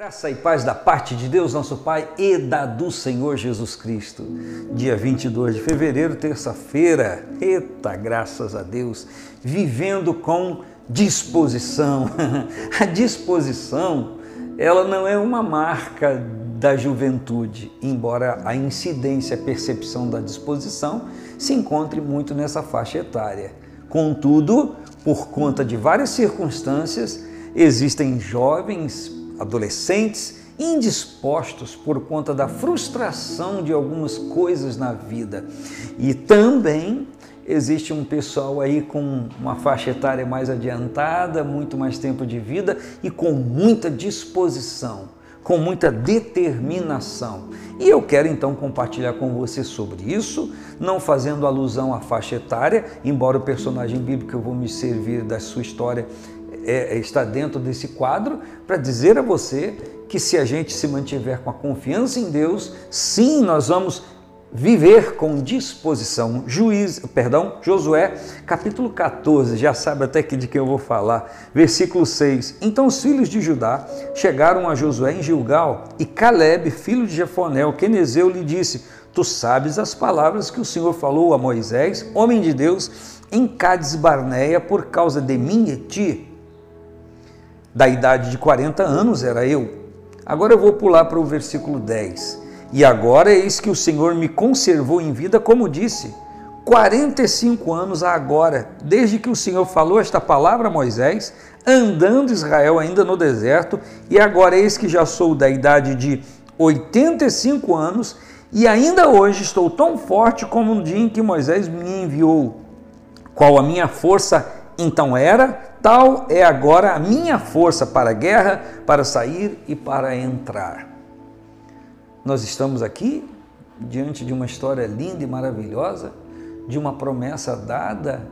Graça e paz da parte de Deus, nosso Pai, e da do Senhor Jesus Cristo. Dia 22 de fevereiro, terça-feira. Eita, graças a Deus. Vivendo com disposição. A disposição, ela não é uma marca da juventude, embora a incidência, a percepção da disposição se encontre muito nessa faixa etária. Contudo, por conta de várias circunstâncias, existem jovens adolescentes indispostos por conta da frustração de algumas coisas na vida. E também existe um pessoal aí com uma faixa etária mais adiantada, muito mais tempo de vida e com muita disposição, com muita determinação. E eu quero então compartilhar com você sobre isso, não fazendo alusão à faixa etária, embora o personagem bíblico que eu vou me servir da sua história é, é, está dentro desse quadro para dizer a você que se a gente se mantiver com a confiança em Deus, sim, nós vamos viver com disposição. Juiz, perdão, Josué, capítulo 14, já sabe até que de quem eu vou falar. Versículo 6. Então os filhos de Judá chegaram a Josué em Gilgal, e Caleb, filho de Jefonel, quenezeu, lhe disse: Tu sabes as palavras que o Senhor falou a Moisés, homem de Deus, em Cades Barneia, por causa de mim e ti da idade de 40 anos era eu. Agora eu vou pular para o versículo 10. E agora eis que o Senhor me conservou em vida, como disse, 45 anos agora, desde que o Senhor falou esta palavra a Moisés, andando Israel ainda no deserto, e agora eis que já sou da idade de 85 anos, e ainda hoje estou tão forte como no dia em que Moisés me enviou. Qual a minha força então era, Tal é agora a minha força para a guerra, para sair e para entrar. Nós estamos aqui diante de uma história linda e maravilhosa, de uma promessa dada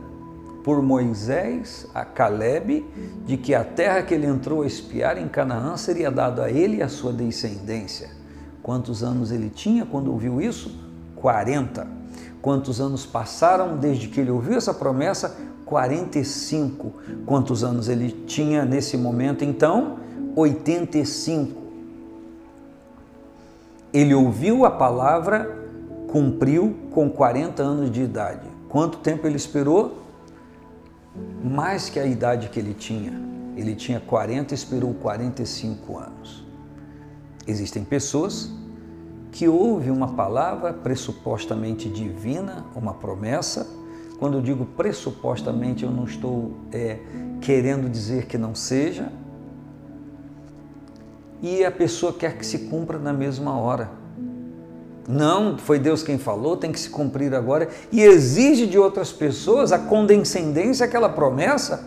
por Moisés a Caleb, de que a terra que ele entrou a espiar em Canaã seria dada a ele e a sua descendência. Quantos anos ele tinha quando ouviu isso? 40. Quantos anos passaram desde que ele ouviu essa promessa? 45. Quantos anos ele tinha nesse momento? Então, 85. Ele ouviu a palavra, cumpriu com 40 anos de idade. Quanto tempo ele esperou? Mais que a idade que ele tinha. Ele tinha 40, esperou 45 anos. Existem pessoas que ouvem uma palavra pressupostamente divina, uma promessa, quando eu digo pressupostamente, eu não estou é, querendo dizer que não seja. E a pessoa quer que se cumpra na mesma hora. Não, foi Deus quem falou, tem que se cumprir agora. E exige de outras pessoas a condescendência, aquela promessa,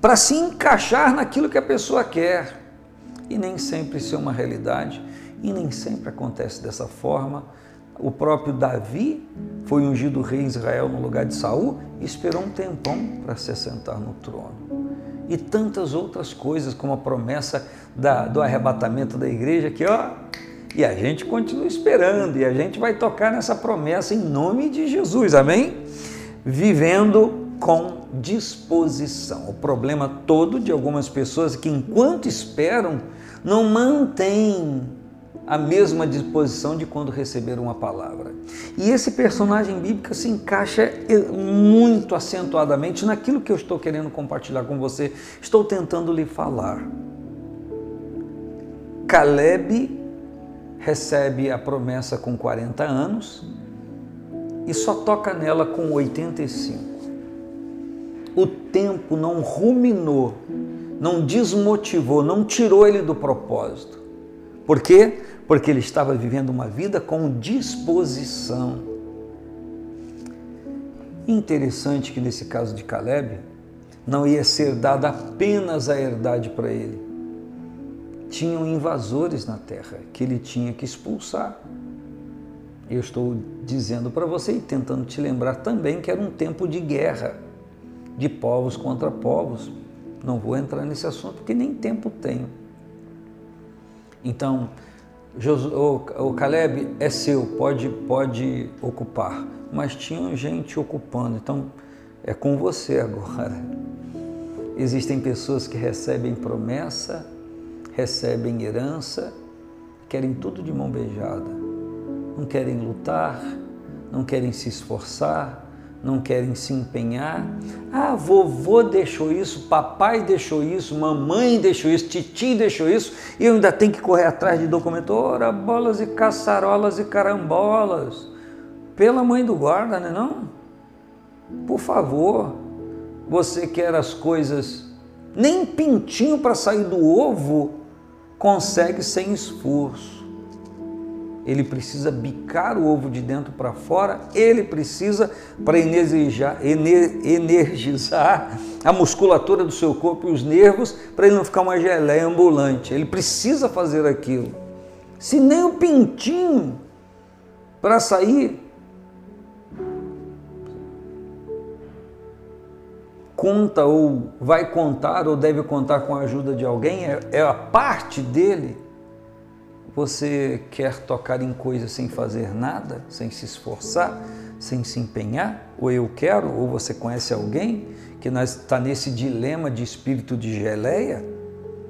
para se encaixar naquilo que a pessoa quer. E nem sempre isso é uma realidade, e nem sempre acontece dessa forma. O próprio Davi foi ungido rei Israel no lugar de Saul e esperou um tempão para se assentar no trono. E tantas outras coisas, como a promessa da, do arrebatamento da igreja, que ó, e a gente continua esperando, e a gente vai tocar nessa promessa em nome de Jesus, amém? Vivendo com disposição. O problema todo de algumas pessoas é que, enquanto esperam, não mantêm a mesma disposição de quando receberam a palavra. E esse personagem bíblico se encaixa muito acentuadamente naquilo que eu estou querendo compartilhar com você, estou tentando lhe falar. Caleb recebe a promessa com 40 anos e só toca nela com 85. O tempo não ruminou, não desmotivou, não tirou ele do propósito. Por quê? porque ele estava vivendo uma vida com disposição. Interessante que nesse caso de Caleb, não ia ser dada apenas a herdade para ele. Tinham invasores na terra que ele tinha que expulsar. Eu estou dizendo para você e tentando te lembrar também que era um tempo de guerra, de povos contra povos. Não vou entrar nesse assunto porque nem tempo tenho. Então, o Caleb é seu, pode, pode ocupar. Mas tinha gente ocupando, então é com você agora. Existem pessoas que recebem promessa, recebem herança, querem tudo de mão beijada, não querem lutar, não querem se esforçar, não querem se empenhar. Ah, vovô deixou isso, papai deixou isso, mamãe deixou isso, titi deixou isso, e eu ainda tenho que correr atrás de documento. Ora, bolas e caçarolas e carambolas. Pela mãe do guarda, né não? Por favor, você quer as coisas, nem pintinho para sair do ovo consegue sem esforço ele precisa bicar o ovo de dentro para fora, ele precisa para energizar, a musculatura do seu corpo e os nervos para ele não ficar uma geleia ambulante. Ele precisa fazer aquilo. Se nem o pintinho para sair conta ou vai contar ou deve contar com a ajuda de alguém, é, é a parte dele você quer tocar em coisas sem fazer nada, sem se esforçar, sem se empenhar? Ou eu quero, ou você conhece alguém que está nesse dilema de espírito de geleia?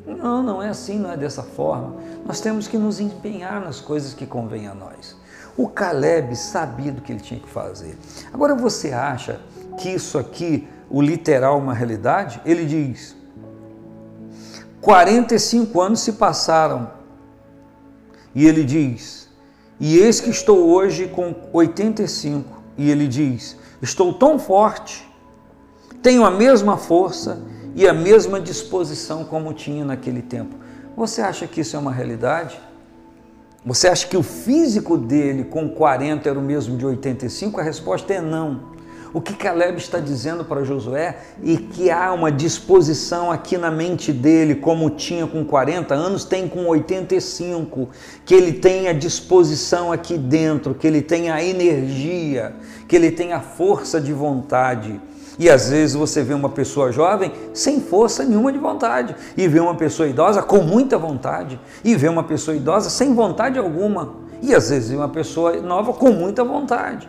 Não, não é assim, não é dessa forma. Nós temos que nos empenhar nas coisas que convêm a nós. O Caleb sabia do que ele tinha que fazer. Agora você acha que isso aqui, o literal, é uma realidade? Ele diz: 45 anos se passaram e ele diz: E eis que estou hoje com 85. E ele diz: Estou tão forte, tenho a mesma força e a mesma disposição como tinha naquele tempo. Você acha que isso é uma realidade? Você acha que o físico dele com 40 era o mesmo de 85? A resposta é não. O que Caleb está dizendo para Josué e que há uma disposição aqui na mente dele, como tinha com 40 anos, tem com 85, que ele tem a disposição aqui dentro, que ele tem a energia, que ele tem a força de vontade. E às vezes você vê uma pessoa jovem sem força nenhuma de vontade, e vê uma pessoa idosa com muita vontade, e vê uma pessoa idosa sem vontade alguma, e às vezes uma pessoa nova com muita vontade.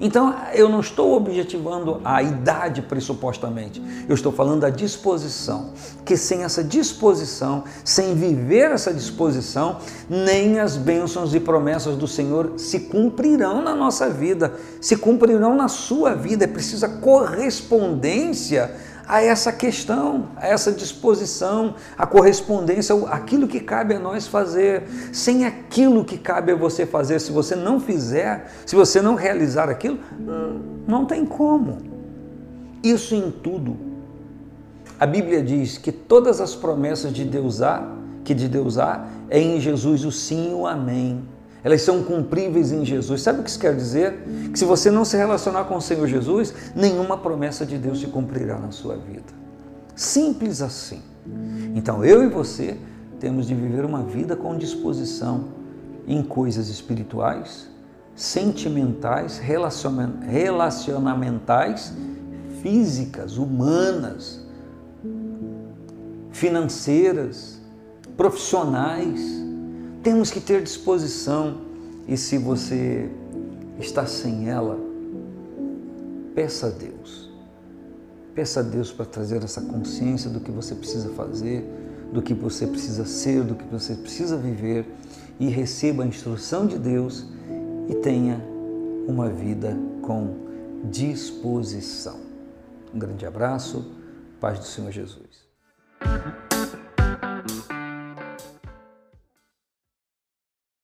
Então, eu não estou objetivando a idade pressupostamente, eu estou falando da disposição. Que sem essa disposição, sem viver essa disposição, nem as bênçãos e promessas do Senhor se cumprirão na nossa vida, se cumprirão na sua vida. É preciso a correspondência a essa questão, a essa disposição, a correspondência, aquilo que cabe a nós fazer. Sem aquilo que cabe a você fazer, se você não fizer, se você não realizar aquilo, não tem como. Isso em tudo. A Bíblia diz que todas as promessas de Deus há, que de Deus há, é em Jesus o sim e o amém elas são cumpríveis em Jesus. Sabe o que isso quer dizer? Que se você não se relacionar com o Senhor Jesus, nenhuma promessa de Deus se cumprirá na sua vida. Simples assim. Então eu e você temos de viver uma vida com disposição em coisas espirituais, sentimentais, relacionamentais, físicas, humanas, financeiras, profissionais temos que ter disposição e se você está sem ela, peça a Deus. Peça a Deus para trazer essa consciência do que você precisa fazer, do que você precisa ser, do que você precisa viver e receba a instrução de Deus e tenha uma vida com disposição. Um grande abraço, paz do Senhor Jesus.